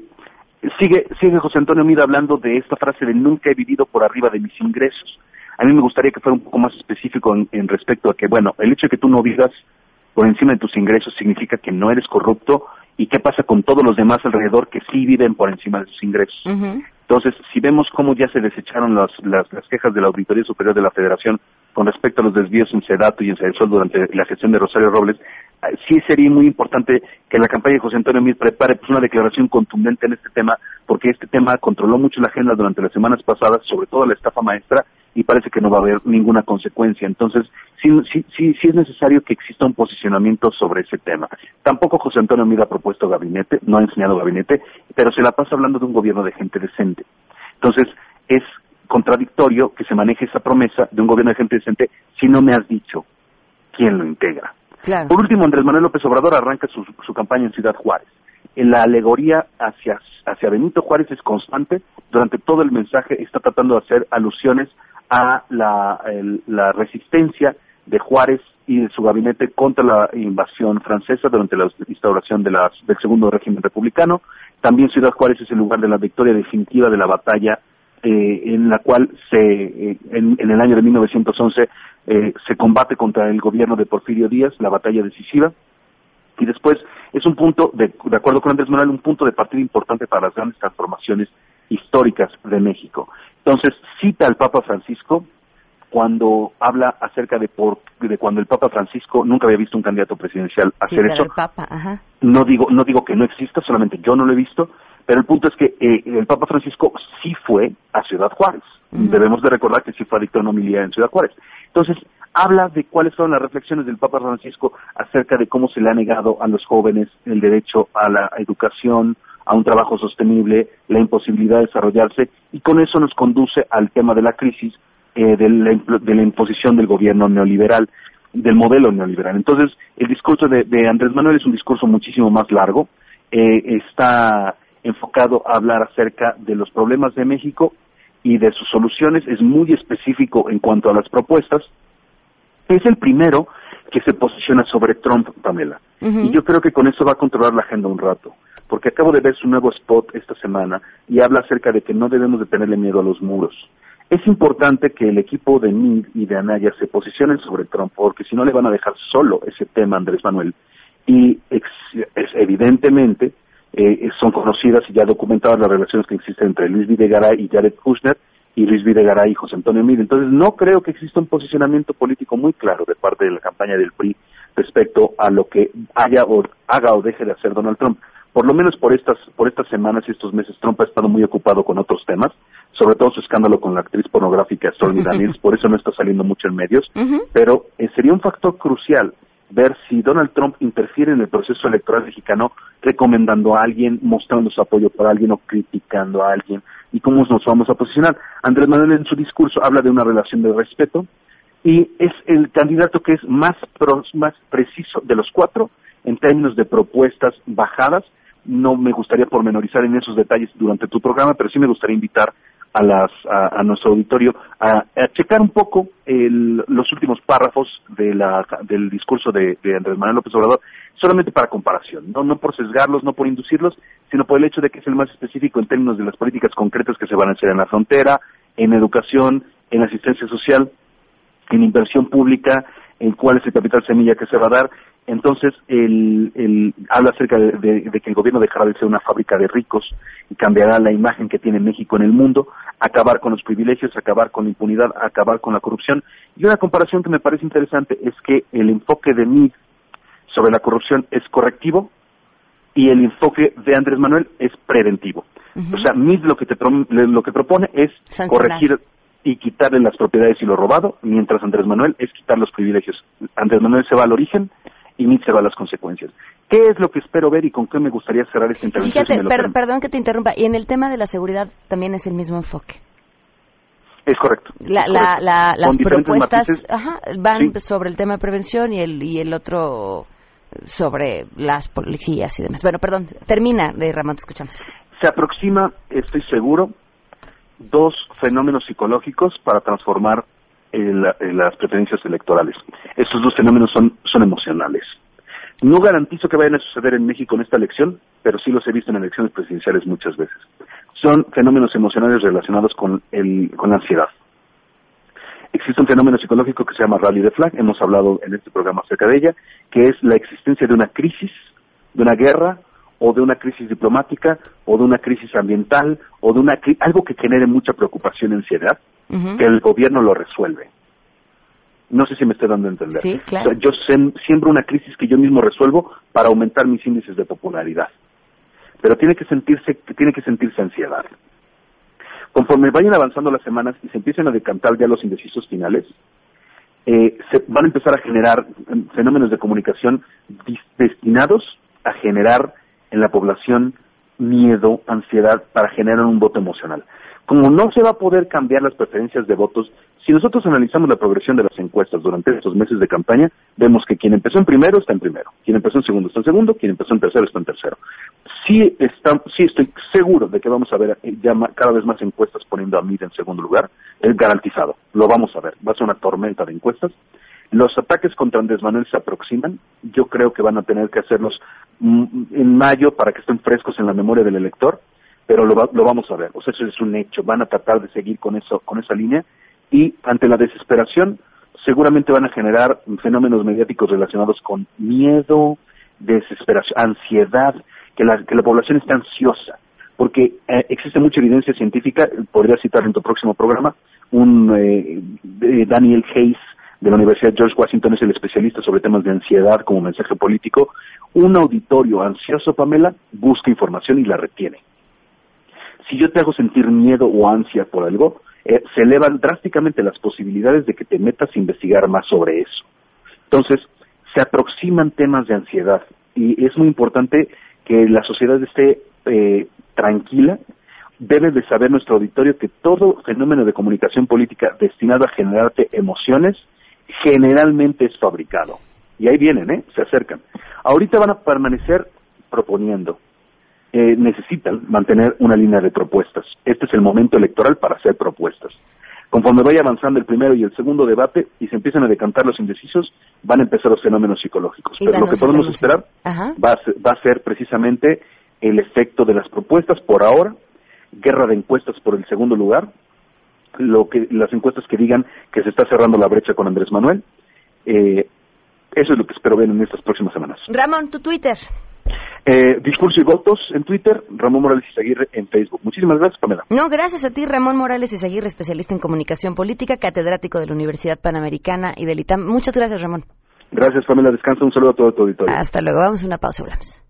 Sigue, sigue José Antonio Mida hablando de esta frase de nunca he vivido por arriba de mis ingresos. A mí me gustaría que fuera un poco más específico en, respecto a que, bueno, el hecho de que tú no vivas por encima de tus ingresos significa que no eres corrupto y qué pasa con todos los demás alrededor que sí viven por encima de sus ingresos. Entonces, si vemos cómo ya se desecharon las, las, las, quejas de la Auditoría Superior de la Federación con respecto a los desvíos en Sedato y en Sedesol durante la gestión de Rosario Robles, sí sería muy importante que la campaña de José Antonio Mir prepare pues, una declaración contundente en este tema, porque este tema controló mucho la agenda durante las semanas pasadas, sobre todo la estafa maestra, y parece que no va a haber ninguna consecuencia. Entonces, sí, sí, sí, sí es necesario que exista un posicionamiento sobre ese tema. Tampoco José Antonio Mir ha propuesto gabinete, no ha enseñado gabinete, pero se la pasa hablando de un gobierno de gente decente. Entonces, es contradictorio que se maneje esa promesa de un gobierno de gente decente si no me has dicho quién lo integra. Por último, Andrés Manuel López Obrador arranca su, su campaña en Ciudad Juárez. En la alegoría hacia, hacia Benito Juárez es constante. Durante todo el mensaje está tratando de hacer alusiones a la, la resistencia de Juárez y de su gabinete contra la invasión francesa durante la instauración de las, del segundo régimen republicano. También Ciudad Juárez es el lugar de la victoria definitiva de la batalla eh, en la cual se, eh, en, en, el año de 1911 eh, se combate contra el gobierno de Porfirio Díaz, la batalla decisiva, y después es un punto, de, de acuerdo con Andrés Manuel, un punto de partida importante para las grandes transformaciones históricas de México. Entonces, cita al Papa Francisco cuando habla acerca de, por, de cuando el Papa Francisco nunca había visto un candidato presidencial hacer eso. No digo no digo que no exista, solamente yo no lo he visto, pero el punto es que eh, el Papa Francisco sí fue a Ciudad Juárez. Debemos de recordar que sí fue a una homilía en Ciudad Juárez. Entonces, habla de cuáles son las reflexiones del Papa Francisco acerca de cómo se le ha negado a los jóvenes el derecho a la educación, a un trabajo sostenible, la imposibilidad de desarrollarse, y con eso nos conduce al tema de la crisis eh, de, la, imposición del gobierno neoliberal, del modelo neoliberal. Entonces, el discurso de, Andrés Manuel es un discurso muchísimo más largo, eh, está enfocado a hablar acerca de los problemas de México y de sus soluciones, es muy específico en cuanto a las propuestas, es el primero que se posiciona sobre Trump, Pamela. Y yo creo que con eso va a controlar la agenda un rato, porque acabo de ver su nuevo spot esta semana y habla acerca de que no debemos de tenerle miedo a los muros. Es importante que el equipo de Mid y de Anaya se posicionen sobre Trump, porque si no le van a dejar solo ese tema Andrés Manuel. Y es, evidentemente eh, son conocidas y ya documentadas las relaciones que existen entre Luis Videgaray y Jared Kushner, y Luis Videgaray y José Antonio Mid. Entonces, no creo que exista un posicionamiento político muy claro de parte de la campaña del PRI respecto a lo que haya o haga o deje de hacer Donald Trump. Por lo menos por estas por estas semanas y estos meses Trump ha estado muy ocupado con otros temas, sobre todo su escándalo con la actriz pornográfica Stormy Daniels, por eso no está saliendo mucho en medios, pero eh, sería un factor crucial ver si Donald Trump interfiere en el proceso electoral mexicano recomendando a alguien, mostrando su apoyo por alguien o criticando a alguien y cómo nos vamos a posicionar. Andrés Manuel en su discurso habla de una relación de respeto y es el candidato que es más, más preciso de los cuatro en términos de propuestas bajadas. No me gustaría pormenorizar en esos detalles durante tu programa, pero sí me gustaría invitar a, las, a, nuestro auditorio a, checar un poco los últimos párrafos de la, del discurso de, de Andrés Manuel López Obrador solamente para comparación, ¿no? no por sesgarlos, no por inducirlos, sino por el hecho de que es el más específico en términos de las políticas concretas que se van a hacer en la frontera, en educación, en asistencia social, en inversión pública, en cuál es el capital semilla que se va a dar. Entonces, él, habla acerca de, que el gobierno dejará de ser una fábrica de ricos y cambiará la imagen que tiene México en el mundo, acabar con los privilegios, acabar con la impunidad, acabar con la corrupción. Y una comparación que me parece interesante es que el enfoque de MID sobre la corrupción es correctivo y el enfoque de Andrés Manuel es preventivo. O sea, MID lo que, te lo que propone es corregir y quitarle las propiedades y lo robado, mientras Andrés Manuel es quitar los privilegios. Andrés Manuel se va al origen y se va a las consecuencias. ¿Qué es lo que espero ver y con qué me gustaría cerrar esta intervención? Fíjate, perdón que te interrumpa, y en el tema de la seguridad también es el mismo enfoque. Es correcto. las propuestas van sobre el tema de prevención y el, y el otro sobre las policías y demás. Bueno, perdón, termina, de Ramón, te escuchamos. Se aproxima, estoy seguro, dos fenómenos psicológicos para transformar las preferencias electorales. Estos dos fenómenos son, son emocionales. No garantizo que vayan a suceder en México en esta elección, pero sí los he visto en elecciones presidenciales muchas veces. Son fenómenos emocionales relacionados con, el, con la ansiedad. Existe un fenómeno psicológico que se llama rally de flag, hemos hablado en este programa acerca de ella, que es la existencia de una crisis, de una guerra o de una crisis diplomática o de una crisis ambiental o de una algo que genere mucha preocupación y ansiedad, que el gobierno lo resuelve. No sé si me estoy dando a entender. Sí, claro. yo siembro una crisis que yo mismo resuelvo para aumentar mis índices de popularidad. Pero tiene que sentirse, tiene que sentirse ansiedad. Conforme vayan avanzando las semanas y se empiecen a decantar ya los indecisos finales, eh, se van a empezar a generar em, fenómenos de comunicación destinados a generar en la población miedo, ansiedad, para generar un voto emocional. como no se va a poder cambiar las preferencias de votos, si nosotros analizamos la progresión de las encuestas durante estos meses de campaña, vemos que quien empezó en primero está en primero, quien empezó en segundo está en segundo, quien empezó en tercero está en tercero. Sí, está, sí estoy seguro de que vamos a ver eh, ya cada vez más encuestas poniendo a Mid en segundo lugar, es garantizado, lo vamos a ver, va a ser una tormenta de encuestas. Los ataques contra Andrés Manuel se aproximan, yo creo que van a tener que hacerlos mm, en mayo para que estén frescos en la memoria del elector, pero lo, lo vamos a ver, o sea, eso es un hecho, van a tratar de seguir con eso, con esa línea. Y ante la desesperación seguramente van a generar fenómenos mediáticos relacionados con miedo, desesperación, ansiedad, que la, que la población está ansiosa, porque eh, existe mucha evidencia científica, podría citar en tu próximo programa, un eh, Daniel Hayes de la Universidad George Washington es el especialista sobre temas de ansiedad como mensaje político. Un auditorio ansioso, Pamela, busca información y la retiene. Si yo te hago sentir miedo o ansia por algo, eh, se elevan drásticamente las posibilidades de que te metas a investigar más sobre eso. Entonces, se aproximan temas de ansiedad y es muy importante que la sociedad esté eh, tranquila. Debe de saber nuestro auditorio que todo fenómeno de comunicación política destinado a generarte emociones generalmente es fabricado. Y ahí vienen, ¿eh? Se acercan. Ahorita van a permanecer proponiendo, eh, necesitan mantener una línea de propuestas. Este es el momento electoral para hacer propuestas. Conforme vaya avanzando el primero y el segundo debate y se empiezan a decantar los indecisos, van a empezar los fenómenos psicológicos. Pero lo que podemos esperar va a, ser, va a ser precisamente el efecto de las propuestas por ahora, guerra de encuestas por el segundo lugar, lo que las encuestas que digan que se está cerrando la brecha con Andrés Manuel. Eh, eso es lo que espero ver en estas próximas semanas. Ramón, tu Twitter. Eh, discurso y votos en Twitter, Ramón Morales Izaguirre en Facebook. Muchísimas gracias, Pamela. No, gracias a ti, Ramón Morales Izaguirre, especialista en comunicación política, catedrático de la Universidad Panamericana y del ITAM. Muchas gracias, Ramón. Gracias, Pamela. Descansa. Un saludo a todo tu auditorio. Hasta luego. Vamos a una pausa. Hablamos.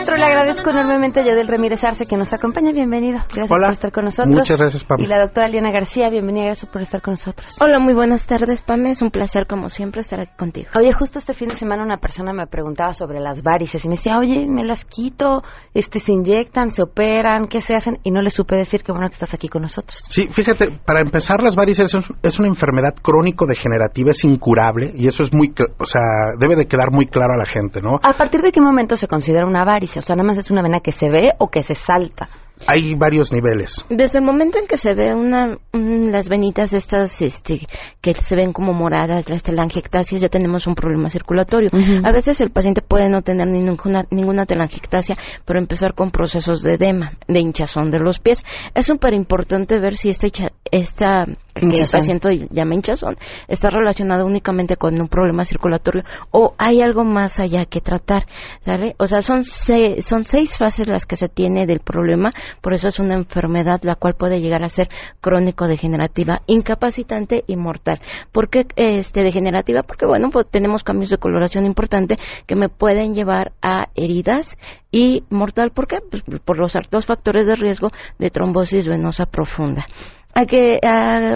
11 con 44, le agradezco enormemente a Yodel Ramírez Arce que nos acompaña. Bienvenido. Gracias por estar con nosotros. Muchas gracias, Pam. Y la doctora Liana García, bienvenida. Gracias por estar con nosotros. Hola, muy buenas tardes, Pam. Es un placer, como siempre, estar aquí contigo. Oye, justo este fin de semana una persona me preguntaba sobre las varices y me decía, oye, me las quito, este, se inyectan, se operan, ¿qué se hacen? Y no le supe decir que bueno que estás aquí con nosotros. Sí, fíjate, para empezar, las varices es, es una enfermedad crónico-degenerativa, es incurable y eso es muy, o sea, debe de quedar muy claro a la gente, ¿no? ¿A partir de qué momento se considera una varice? O sea, nada más es una vena que se ve o que se salta. Hay varios niveles. Desde el momento en que se ve una, las venitas estas este, que se ven como moradas, las telangiectasias, ya tenemos un problema circulatorio. A veces el paciente puede no tener ninguna, ninguna telangiectasia, pero empezar con procesos de edema, de hinchazón de los pies. Es súper importante ver si esta, esta que el paciente llama hinchazón está relacionado únicamente con un problema circulatorio o hay algo más allá que tratar, ¿sale? O sea, son, son seis fases las que se tiene del problema por eso es una enfermedad la cual puede llegar a ser crónico-degenerativa, incapacitante y mortal. ¿Por qué este, degenerativa? Porque, bueno, pues tenemos cambios de coloración importante que me pueden llevar a heridas y mortal. ¿Por qué? Pues por los dos factores de riesgo de trombosis venosa profunda a que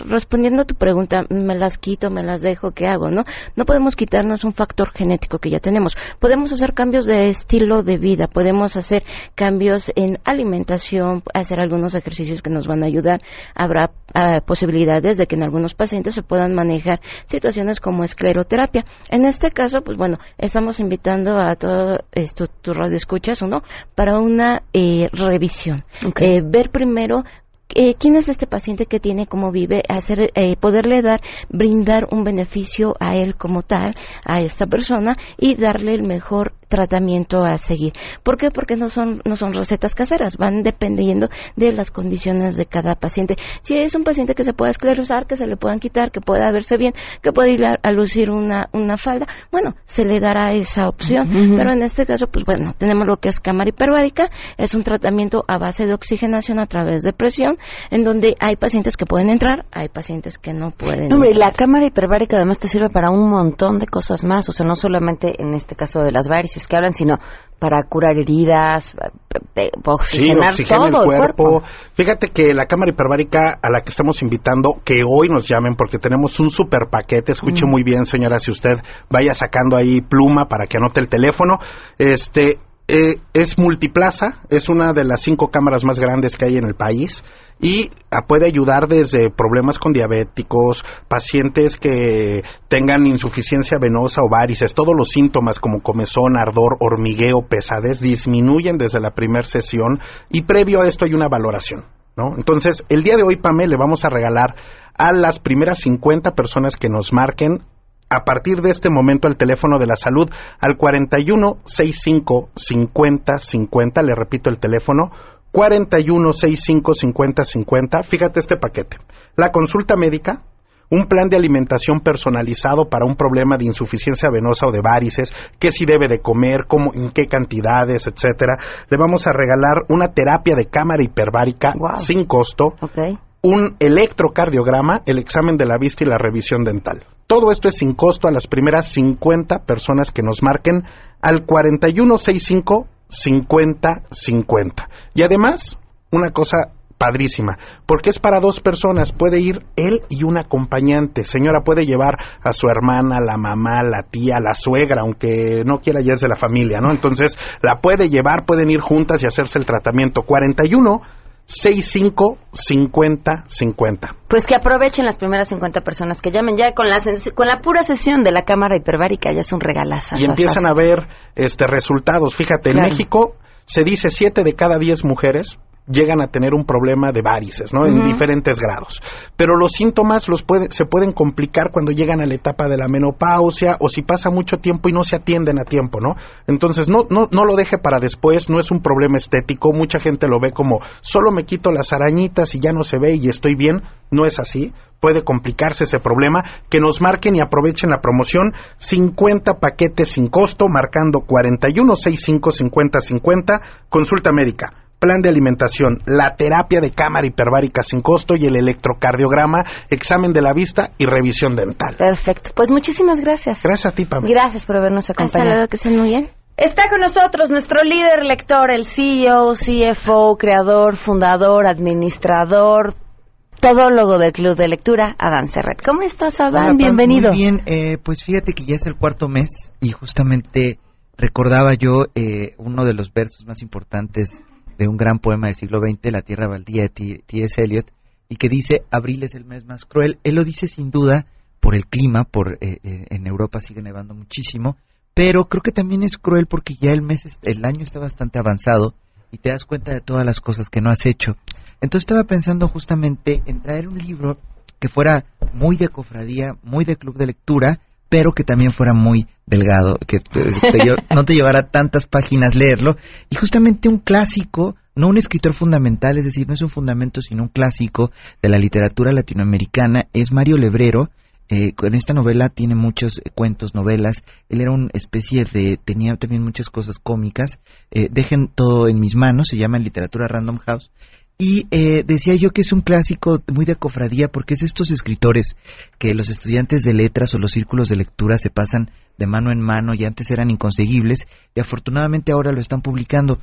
respondiendo a tu pregunta, me las quito, me las dejo, ¿qué hago? No, no podemos quitarnos un factor genético que ya tenemos. Podemos hacer cambios de estilo de vida, podemos hacer cambios en alimentación, hacer algunos ejercicios que nos van a ayudar. Habrá ah, posibilidades de que en algunos pacientes se puedan manejar situaciones como escleroterapia. En este caso, pues bueno, estamos invitando a todo esto, tu radio escuchas o no, para una eh, revisión. Eh, ver primero eh, quién es este paciente que tiene, cómo vive, hacer, eh, poderle dar, brindar un beneficio a él como tal, a esta persona y darle el mejor tratamiento a seguir. ¿Por qué? Porque no son, no son recetas caseras, van dependiendo de las condiciones de cada paciente. Si es un paciente que se pueda esclerosar, que se le puedan quitar, que pueda verse bien, que pueda ir a, lucir una, una falda, bueno, se le dará esa opción. Pero en este caso, pues bueno, tenemos lo que es cámara hiperbárica, es un tratamiento a base de oxigenación a través de presión, en donde hay pacientes que pueden entrar, hay pacientes que no pueden. Hombre, y la cámara hiperbárica además te sirve para un montón de cosas más, o sea, no solamente en este caso de las varices, especies que hablan, sino para curar heridas, oxigenar, sí, todo el cuerpo. Fíjate que la cámara hiperbárica a la que estamos invitando, que hoy nos llamen porque tenemos un super paquete, escuche Mm. muy bien señora, si usted vaya sacando ahí pluma para que anote el teléfono, este eh, es multiplaza, es una de las cinco cámaras más grandes que hay en el país y ah, puede ayudar desde problemas con diabéticos, pacientes que tengan insuficiencia venosa o varices, todos los síntomas como comezón, ardor, hormigueo, pesadez disminuyen desde la primera sesión y previo a esto hay una valoración. ¿No? Entonces, el día de hoy, Pame, le vamos a regalar a las primeras 50 personas que nos marquen a partir de este momento al teléfono de la salud al 41 65 50 50, le repito el teléfono 41 65 50 50, fíjate este paquete. La consulta médica, un plan de alimentación personalizado para un problema de insuficiencia venosa o de varices, qué si debe de comer, cómo, en qué cantidades, etcétera. Le vamos a regalar una terapia de cámara hiperbárica sin costo, un electrocardiograma, el examen de la vista y la revisión dental. Todo esto es sin costo a las primeras 50 personas que nos marquen al 4165 50 50. Y además, una cosa padrísima, porque es para dos personas, puede ir él y un acompañante. Señora, puede llevar a su hermana, la mamá, la tía, la suegra, aunque no quiera ya es de la familia, ¿no? Entonces, la puede llevar, pueden ir juntas y hacerse el tratamiento. 41 65 50 50. Pues que aprovechen las primeras 50 personas que llamen ya con la, con la pura sesión de la cámara hiperbárica, ya es un regalazo. y empiezan a ver este resultados. Fíjate, en. México se dice 7 de cada 10 mujeres llegan a tener un problema de varices, ¿no? En diferentes grados. Pero los síntomas los puede- se pueden complicar cuando llegan a la etapa de la menopausia o si pasa mucho tiempo y no se atienden a tiempo, ¿no? Entonces, no, no, no lo deje para después, no es un problema estético, mucha gente lo ve como solo me quito las arañitas y ya no se ve y estoy bien, no es así, puede complicarse ese problema, que nos marquen y aprovechen la promoción, 50 paquetes sin costo, marcando 41 65 50 50, consulta médica plan de alimentación, la terapia de cámara hiperbárica sin costo y el electrocardiograma, examen de la vista y revisión dental. Perfecto. Pues muchísimas gracias. Gracias a ti, Pam. Gracias por habernos acompañado. luego, que estén muy bien. Está con nosotros nuestro líder lector, el CEO, CFO, creador, fundador, administrador, todólogo del Club de Lectura, Adán Serret. ¿Cómo estás, Adán? Hola, Bienvenido. Muy bien, eh, pues fíjate que ya es el cuarto mes y justamente recordaba yo eh, uno de los versos más importantes de un gran poema del siglo XX, La Tierra Baldía de T.S. Eliot, y que dice, abril es el mes más cruel. Él lo dice sin duda por el clima, por eh, eh, en Europa sigue nevando muchísimo, pero creo que también es cruel porque ya el mes, el año está bastante avanzado y te das cuenta de todas las cosas que no has hecho. Entonces estaba pensando justamente en traer un libro que fuera muy de cofradía, muy de club de lectura, pero que también fuera muy delgado, que te- te no te llevara tantas páginas leerlo. Y justamente un clásico, no un escritor fundamental, es decir, no es un fundamento, sino un clásico de la literatura latinoamericana, es Mario Lebrero. Eh, con esta novela tiene muchos eh, cuentos, novelas. Él era una especie de. tenía también muchas cosas cómicas. Eh, Dejen todo en mis manos, se llama Literatura Random House. Y eh, decía yo que es un clásico muy de cofradía porque es estos escritores que los estudiantes de letras o los círculos de lectura se pasan de mano en mano y antes eran inconseguibles y afortunadamente ahora lo están publicando.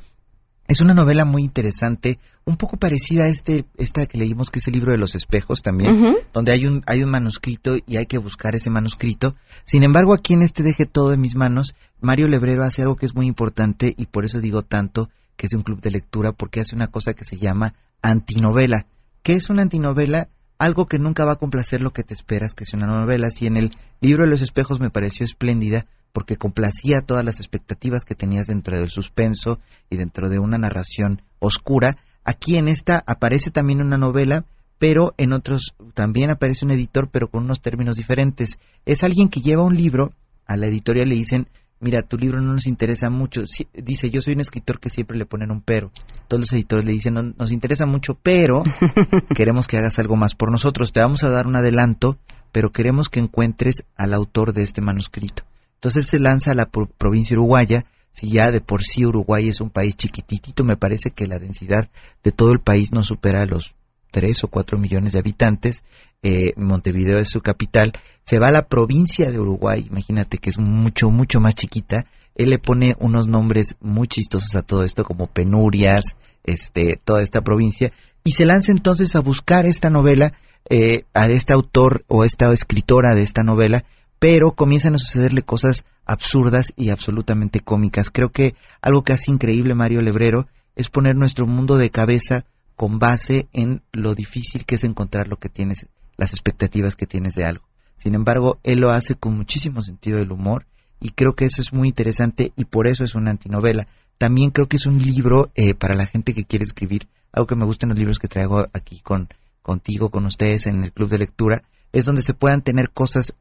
Es una novela muy interesante, un poco parecida a este, esta que leímos que es el libro de los espejos también, donde hay un, hay un manuscrito y hay que buscar ese manuscrito. Sin embargo, aquí en este Deje todo en mis manos, Mario Lebrero hace algo que es muy importante y por eso digo tanto que es un club de lectura, porque hace una cosa que se llama antinovela. ¿Qué es una antinovela? Algo que nunca va a complacer lo que te esperas que sea una novela. Si en el libro de los espejos me pareció espléndida, porque complacía todas las expectativas que tenías dentro del suspenso y dentro de una narración oscura, aquí en esta aparece también una novela, pero en otros también aparece un editor, pero con unos términos diferentes. Es alguien que lleva un libro, a la editorial le dicen, mira, tu libro no nos interesa mucho. Sí, dice, yo soy un escritor que siempre le ponen un pero. Todos los editores le dicen, no, nos interesa mucho, pero queremos que hagas algo más por nosotros. Te vamos a dar un adelanto, pero queremos que encuentres al autor de este manuscrito. Entonces se lanza a la pro- provincia uruguaya. Si ya de por sí Uruguay es un país chiquititito, me parece que la densidad de todo el país no supera los 3 o 4 millones de habitantes. Eh, Montevideo es su capital. Se va a la provincia de Uruguay, imagínate que es mucho, mucho más chiquita. él le pone unos nombres muy chistosos a todo esto, como penurias, este, toda esta provincia, y se lanza entonces a buscar esta novela, eh, a este autor o esta escritora de esta novela, pero comienzan a sucederle cosas absurdas y absolutamente cómicas. Creo que algo que hace increíble Mario Lebrero es poner nuestro mundo de cabeza con base en lo difícil que es encontrar lo que tienes, las expectativas que tienes de algo. Sin embargo, él lo hace con muchísimo sentido del humor y creo que eso es muy interesante y por eso es una antinovela. También creo que es un libro eh, para la gente que quiere escribir. Algo que me gusta en los libros que traigo aquí con contigo, con ustedes en el club de lectura, es donde se puedan tener cosas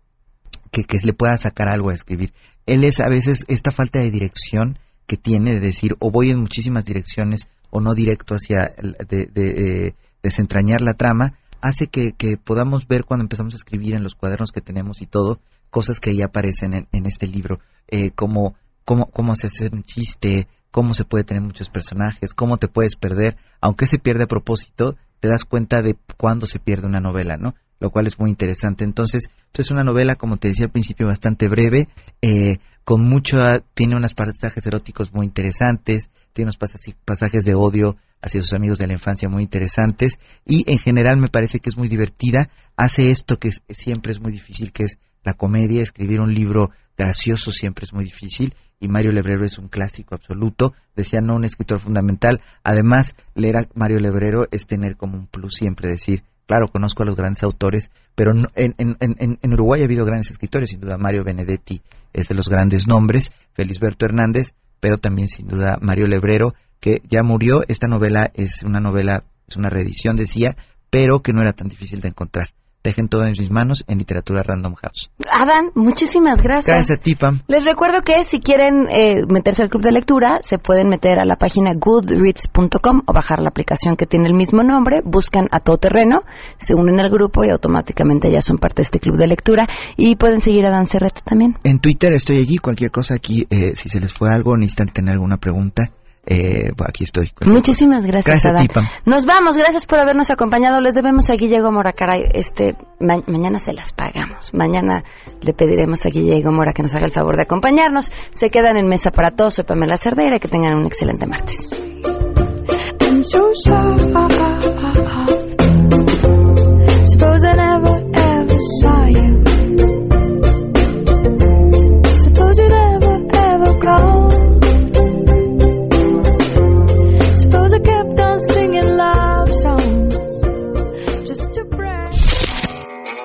que, que le pueda sacar algo a escribir. Él es a veces esta falta de dirección que tiene de decir o voy en muchísimas direcciones o no directo hacia de, de, desentrañar la trama, hace que, que, podamos ver cuando empezamos a escribir en los cuadernos que tenemos y todo, cosas que ya aparecen en, en este libro, eh, como cómo, cómo se hace un chiste, cómo se puede tener muchos personajes, cómo te puedes perder, aunque se pierde a propósito, te das cuenta de cuándo se pierde una novela, ¿no? Lo cual es muy interesante. Entonces, pues, es una novela, como te decía al principio, bastante breve, eh, con mucho, tiene unos pasajes eróticos muy interesantes, tiene unos pasajes de odio hacia sus amigos de la infancia muy interesantes, y en general me parece que es muy divertida, hace esto que siempre es muy difícil, que es la comedia, escribir un libro gracioso siempre es muy difícil y Mario Lebrero es un clásico absoluto, decía no un escritor fundamental, además leer a Mario Lebrero es tener como un plus siempre decir, claro, conozco a los grandes autores, pero en, en, en, en Uruguay ha habido grandes escritores, sin duda Mario Benedetti es de los grandes nombres, Felisberto Hernández, pero también sin duda Mario Lebrero, que ya murió, esta novela es una novela, es una reedición decía, pero que no era tan difícil de encontrar dejen todo en mis manos en Literatura Random House. Adán, muchísimas gracias. Gracias a ti, Pam. Les recuerdo que si quieren eh, meterse al club de lectura, se pueden meter a la página goodreads.com o bajar la aplicación que tiene el mismo nombre, buscan a todo terreno, se unen al grupo y automáticamente ya son parte de este club de lectura y pueden seguir a Adán Cerrete también. En Twitter estoy allí, cualquier cosa aquí, eh, si se les fue algo, necesitan tener alguna pregunta, eh, aquí estoy. Muchísimas gracias, gracias a ti, Pam. Nos vamos, gracias por habernos acompañado. Les debemos a Guillermo Mora, caray. Este, mañana se las pagamos. Mañana le pediremos a Guillermo Mora que nos haga el favor de acompañarnos. Se quedan en mesa para todos. Soy Pamela Cerdeira. Que tengan un excelente martes.